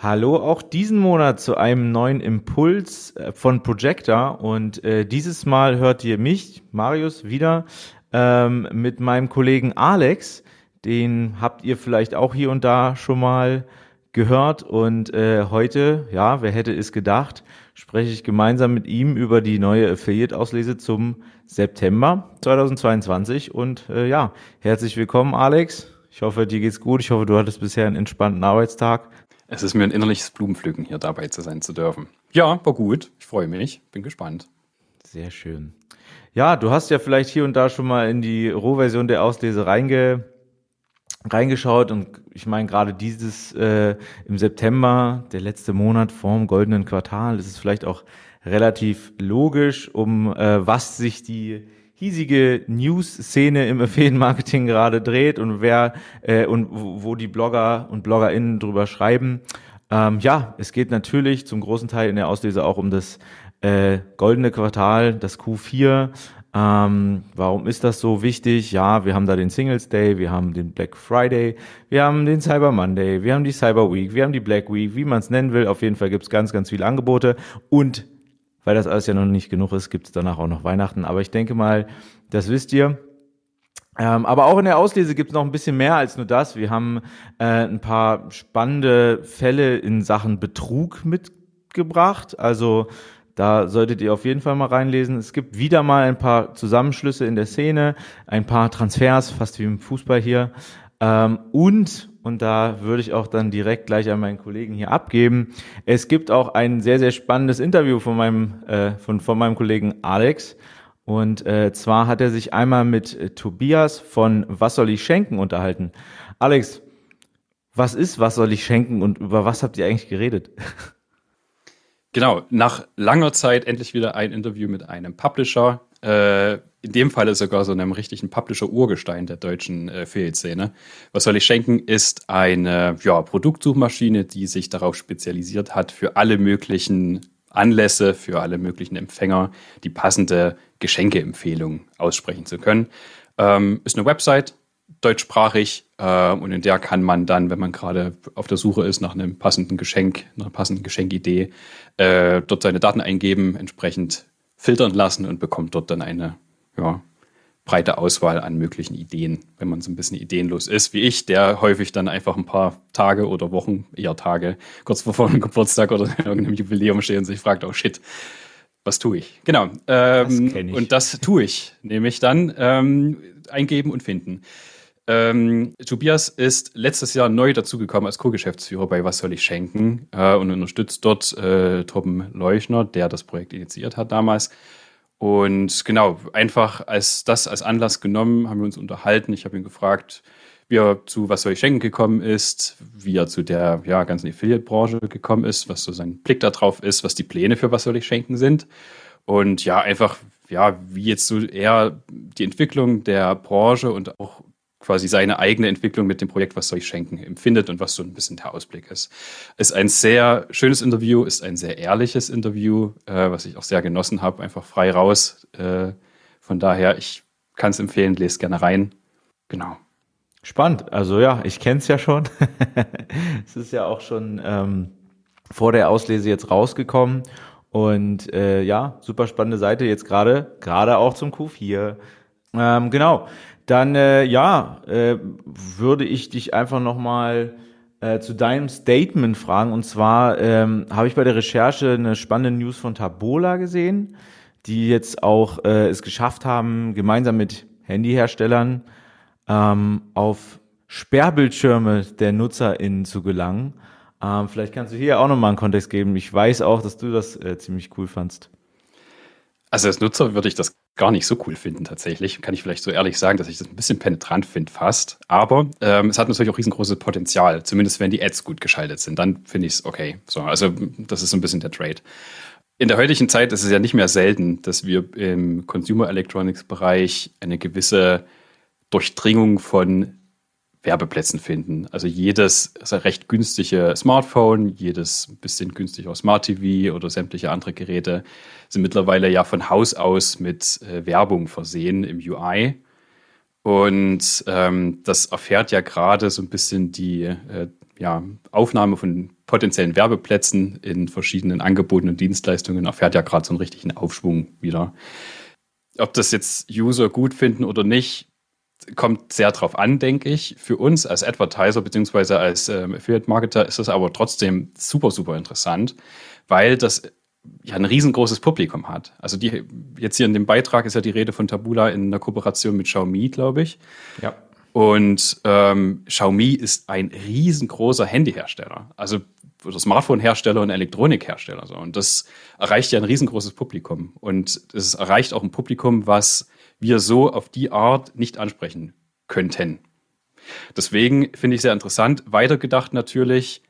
Hallo auch diesen Monat zu einem neuen Impuls äh, von Projector und äh, dieses Mal hört ihr mich, Marius, wieder ähm, mit meinem Kollegen Alex. Den habt ihr vielleicht auch hier und da schon mal gehört und äh, heute, ja, wer hätte es gedacht, spreche ich gemeinsam mit ihm über die neue Affiliate-Auslese zum September 2022 und äh, ja, herzlich willkommen Alex. Ich hoffe, dir geht's gut. Ich hoffe, du hattest bisher einen entspannten Arbeitstag. Es ist mir ein innerliches Blumenpflücken, hier dabei zu sein zu dürfen. Ja, war gut. Ich freue mich. Bin gespannt. Sehr schön. Ja, du hast ja vielleicht hier und da schon mal in die Rohversion der Auslese reinge, reingeschaut und ich meine gerade dieses äh, im September, der letzte Monat vorm goldenen Quartal, ist es vielleicht auch relativ logisch, um äh, was sich die hiesige News-Szene im Affiliate-Marketing gerade dreht und wer äh, und wo die Blogger und BloggerInnen drüber schreiben. Ähm, ja, es geht natürlich zum großen Teil in der Auslese auch um das äh, goldene Quartal, das Q4. Ähm, warum ist das so wichtig? Ja, wir haben da den Singles Day, wir haben den Black Friday, wir haben den Cyber Monday, wir haben die Cyber Week, wir haben die Black Week, wie man es nennen will. Auf jeden Fall gibt's ganz, ganz viele Angebote und weil das alles ja noch nicht genug ist, gibt es danach auch noch Weihnachten. Aber ich denke mal, das wisst ihr. Ähm, aber auch in der Auslese gibt es noch ein bisschen mehr als nur das. Wir haben äh, ein paar spannende Fälle in Sachen Betrug mitgebracht. Also da solltet ihr auf jeden Fall mal reinlesen. Es gibt wieder mal ein paar Zusammenschlüsse in der Szene, ein paar Transfers, fast wie im Fußball hier. Ähm, und und da würde ich auch dann direkt gleich an meinen Kollegen hier abgeben. Es gibt auch ein sehr, sehr spannendes Interview von meinem, äh, von, von meinem Kollegen Alex. Und äh, zwar hat er sich einmal mit äh, Tobias von Was soll ich schenken unterhalten. Alex, was ist Was soll ich schenken und über was habt ihr eigentlich geredet? Genau, nach langer Zeit endlich wieder ein Interview mit einem Publisher. Äh, in dem Fall sogar so einem richtigen Publisher-Urgestein der deutschen äh, Affiliate-Szene. Was soll ich schenken, ist eine ja, Produktsuchmaschine, die sich darauf spezialisiert hat, für alle möglichen Anlässe, für alle möglichen Empfänger die passende Geschenkeempfehlung aussprechen zu können. Ähm, ist eine Website, deutschsprachig, äh, und in der kann man dann, wenn man gerade auf der Suche ist nach einem passenden Geschenk, einer passenden Geschenkidee, äh, dort seine Daten eingeben, entsprechend filtern lassen und bekommt dort dann eine ja, breite Auswahl an möglichen Ideen, wenn man so ein bisschen ideenlos ist, wie ich, der häufig dann einfach ein paar Tage oder Wochen, eher Tage, kurz vor einem Geburtstag oder irgendeinem Jubiläum steht und sich fragt, oh shit, was tue ich? Genau. Ähm, das ich. Und das tue ich, nämlich dann ähm, eingeben und finden. Ähm, Tobias ist letztes Jahr neu dazugekommen als Co-Geschäftsführer bei Was soll ich schenken äh, und unterstützt dort äh, Torben Leuchner, der das Projekt initiiert hat damals. Und genau, einfach als das als Anlass genommen, haben wir uns unterhalten. Ich habe ihn gefragt, wie er zu Was soll ich schenken gekommen ist, wie er zu der ja, ganzen Affiliate-Branche gekommen ist, was so sein Blick darauf ist, was die Pläne für Was soll ich schenken sind. Und ja, einfach, ja, wie jetzt so eher die Entwicklung der Branche und auch quasi seine eigene Entwicklung mit dem Projekt Was soll ich schenken empfindet und was so ein bisschen der Ausblick ist. Ist ein sehr schönes Interview, ist ein sehr ehrliches Interview, äh, was ich auch sehr genossen habe, einfach frei raus. Äh, von daher, ich kann es empfehlen, lest gerne rein. Genau. Spannend. Also ja, ich kenne es ja schon. es ist ja auch schon ähm, vor der Auslese jetzt rausgekommen. Und äh, ja, super spannende Seite jetzt gerade, gerade auch zum Q4. Ähm, genau. Dann äh, ja, äh, würde ich dich einfach nochmal äh, zu deinem Statement fragen. Und zwar ähm, habe ich bei der Recherche eine spannende News von Tabola gesehen, die jetzt auch äh, es geschafft haben, gemeinsam mit Handyherstellern ähm, auf Sperrbildschirme der NutzerInnen zu gelangen. Ähm, vielleicht kannst du hier auch nochmal einen Kontext geben. Ich weiß auch, dass du das äh, ziemlich cool fandst. Also als Nutzer würde ich das gar nicht so cool finden tatsächlich. Kann ich vielleicht so ehrlich sagen, dass ich das ein bisschen penetrant finde fast. Aber ähm, es hat natürlich auch riesengroßes Potenzial. Zumindest wenn die Ads gut geschaltet sind, dann finde ich es okay. So, also das ist so ein bisschen der Trade. In der heutigen Zeit ist es ja nicht mehr selten, dass wir im Consumer Electronics Bereich eine gewisse Durchdringung von Werbeplätzen finden. Also jedes recht günstige Smartphone, jedes bisschen günstiger Smart TV oder sämtliche andere Geräte sind mittlerweile ja von Haus aus mit äh, Werbung versehen im UI. Und ähm, das erfährt ja gerade so ein bisschen die, äh, ja, Aufnahme von potenziellen Werbeplätzen in verschiedenen Angeboten und Dienstleistungen erfährt ja gerade so einen richtigen Aufschwung wieder. Ob das jetzt User gut finden oder nicht, kommt sehr drauf an, denke ich. Für uns als Advertiser bzw. als ähm, Affiliate-Marketer ist das aber trotzdem super, super interessant, weil das ja ein riesengroßes Publikum hat. Also die, jetzt hier in dem Beitrag ist ja die Rede von Tabula in einer Kooperation mit Xiaomi, glaube ich. Ja. Und ähm, Xiaomi ist ein riesengroßer Handyhersteller, also Smartphone-Hersteller und Elektronikhersteller. So. Und das erreicht ja ein riesengroßes Publikum. Und es erreicht auch ein Publikum, was wir so auf die Art nicht ansprechen könnten. Deswegen finde ich sehr interessant, weitergedacht natürlich,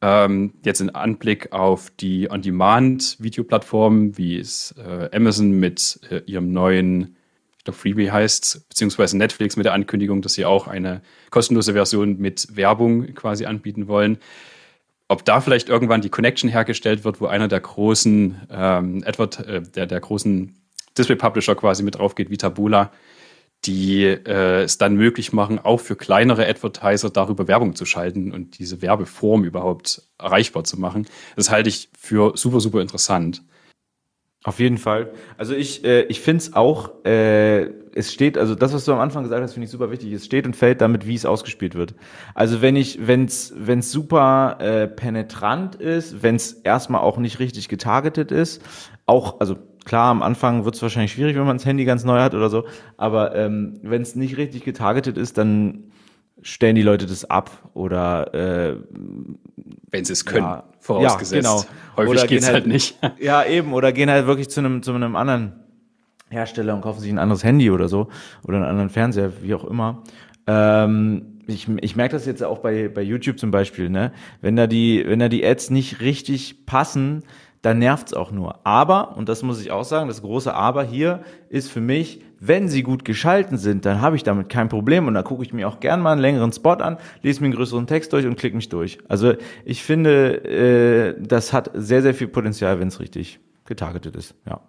ähm, jetzt in Anblick auf die On-Demand-Videoplattformen, wie es äh, Amazon mit äh, ihrem neuen, ich glaube Freebie heißt, beziehungsweise Netflix mit der Ankündigung, dass sie auch eine kostenlose Version mit Werbung quasi anbieten wollen. Ob da vielleicht irgendwann die Connection hergestellt wird, wo einer der großen ähm, Advert, äh, der, der großen Display-Publisher quasi mit drauf geht, wie Tabula, die äh, es dann möglich machen, auch für kleinere Advertiser darüber Werbung zu schalten und diese Werbeform überhaupt erreichbar zu machen. Das halte ich für super, super interessant. Auf jeden Fall. Also ich, äh, ich finde es auch, äh, es steht, also das, was du am Anfang gesagt hast, finde ich super wichtig. Es steht und fällt damit, wie es ausgespielt wird. Also wenn ich, wenn es wenn's super äh, penetrant ist, wenn es erstmal auch nicht richtig getargetet ist, auch, also klar, am Anfang wird es wahrscheinlich schwierig, wenn man das Handy ganz neu hat oder so, aber ähm, wenn es nicht richtig getargetet ist, dann stellen die Leute das ab oder äh, wenn sie es können, ja, vorausgesetzt. Ja, genau. Häufig geht es halt, halt nicht. Ja, eben, oder gehen halt wirklich zu einem zu einem anderen Hersteller und kaufen sich ein anderes Handy oder so oder einen anderen Fernseher, wie auch immer. Ähm, ich, ich merke das jetzt auch bei, bei YouTube zum Beispiel, ne? Wenn da die, wenn da die Ads nicht richtig passen, dann nervt's auch nur. Aber, und das muss ich auch sagen, das große Aber hier ist für mich, wenn sie gut geschalten sind, dann habe ich damit kein Problem und da gucke ich mir auch gern mal einen längeren Spot an, lese mir einen größeren Text durch und klicke mich durch. Also ich finde, äh, das hat sehr, sehr viel Potenzial, wenn es richtig getargetet ist. Ja.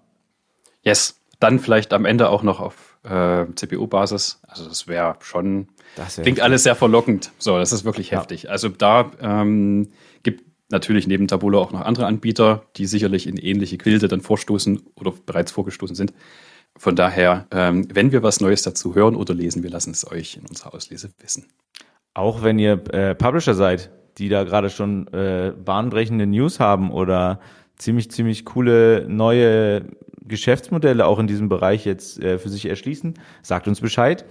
Yes. Dann vielleicht am Ende auch noch auf äh, CPU-Basis. Also das wäre schon, das wär klingt alles sehr verlockend. So, das ist wirklich heftig. Ja. Also da ähm, gibt natürlich neben Tabula auch noch andere Anbieter, die sicherlich in ähnliche Quilde dann vorstoßen oder bereits vorgestoßen sind. Von daher, ähm, wenn wir was Neues dazu hören oder lesen, wir lassen es euch in unserer Auslese wissen. Auch wenn ihr äh, Publisher seid, die da gerade schon äh, bahnbrechende News haben oder ziemlich, ziemlich coole neue Geschäftsmodelle auch in diesem Bereich jetzt äh, für sich erschließen, sagt uns Bescheid.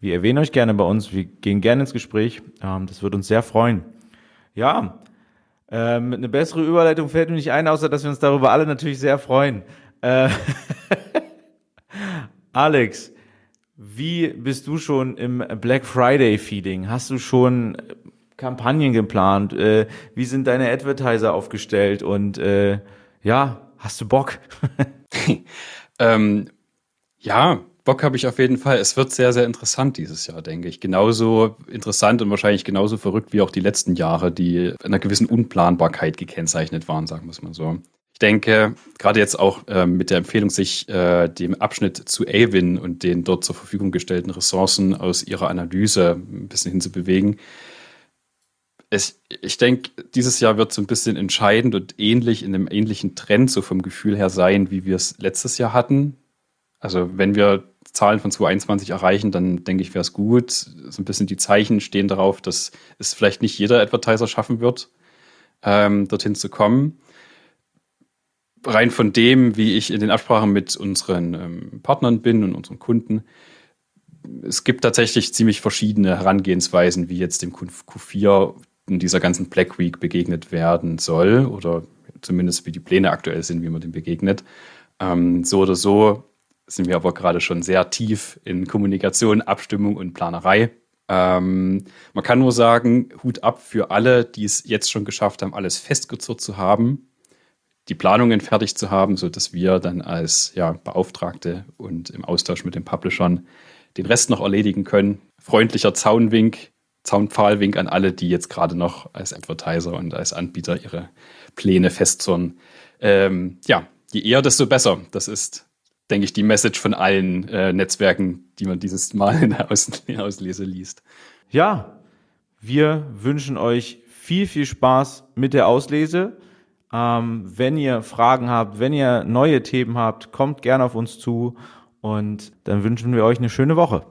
Wir erwähnen euch gerne bei uns. Wir gehen gerne ins Gespräch. Ähm, das wird uns sehr freuen. Ja, ähm, eine bessere Überleitung fällt mir nicht ein, außer dass wir uns darüber alle natürlich sehr freuen. Äh Alex, wie bist du schon im Black Friday Feeding? Hast du schon Kampagnen geplant? Äh, wie sind deine Advertiser aufgestellt? Und äh, ja, hast du Bock? ähm, ja, Bock habe ich auf jeden Fall. Es wird sehr, sehr interessant dieses Jahr, denke ich. Genauso interessant und wahrscheinlich genauso verrückt wie auch die letzten Jahre, die einer gewissen Unplanbarkeit gekennzeichnet waren, sagen wir es mal so. Ich denke, gerade jetzt auch äh, mit der Empfehlung, sich äh, dem Abschnitt zu Avin und den dort zur Verfügung gestellten Ressourcen aus ihrer Analyse ein bisschen hinzubewegen. Es, ich denke, dieses Jahr wird so ein bisschen entscheidend und ähnlich in einem ähnlichen Trend so vom Gefühl her sein, wie wir es letztes Jahr hatten. Also wenn wir Zahlen von 2021 erreichen, dann denke ich, wäre es gut. So ein bisschen die Zeichen stehen darauf, dass es vielleicht nicht jeder Advertiser schaffen wird, ähm, dorthin zu kommen. Rein von dem, wie ich in den Absprachen mit unseren ähm, Partnern bin und unseren Kunden, es gibt tatsächlich ziemlich verschiedene Herangehensweisen, wie jetzt dem Q4 in dieser ganzen Black Week begegnet werden soll oder zumindest wie die Pläne aktuell sind, wie man dem begegnet. Ähm, so oder so sind wir aber gerade schon sehr tief in Kommunikation, Abstimmung und Planerei. Ähm, man kann nur sagen, Hut ab für alle, die es jetzt schon geschafft haben, alles festgezurrt zu haben, die Planungen fertig zu haben, sodass wir dann als ja, Beauftragte und im Austausch mit den Publishern den Rest noch erledigen können. Freundlicher Zaunwink, Zaunpfahlwink an alle, die jetzt gerade noch als Advertiser und als Anbieter ihre Pläne festzurren. Ähm, ja, je eher, desto besser. Das ist denke ich, die Message von allen äh, Netzwerken, die man dieses Mal in der Aus Auslese liest. Ja, wir wünschen euch viel, viel Spaß mit der Auslese. Ähm, wenn ihr Fragen habt, wenn ihr neue Themen habt, kommt gerne auf uns zu und dann wünschen wir euch eine schöne Woche.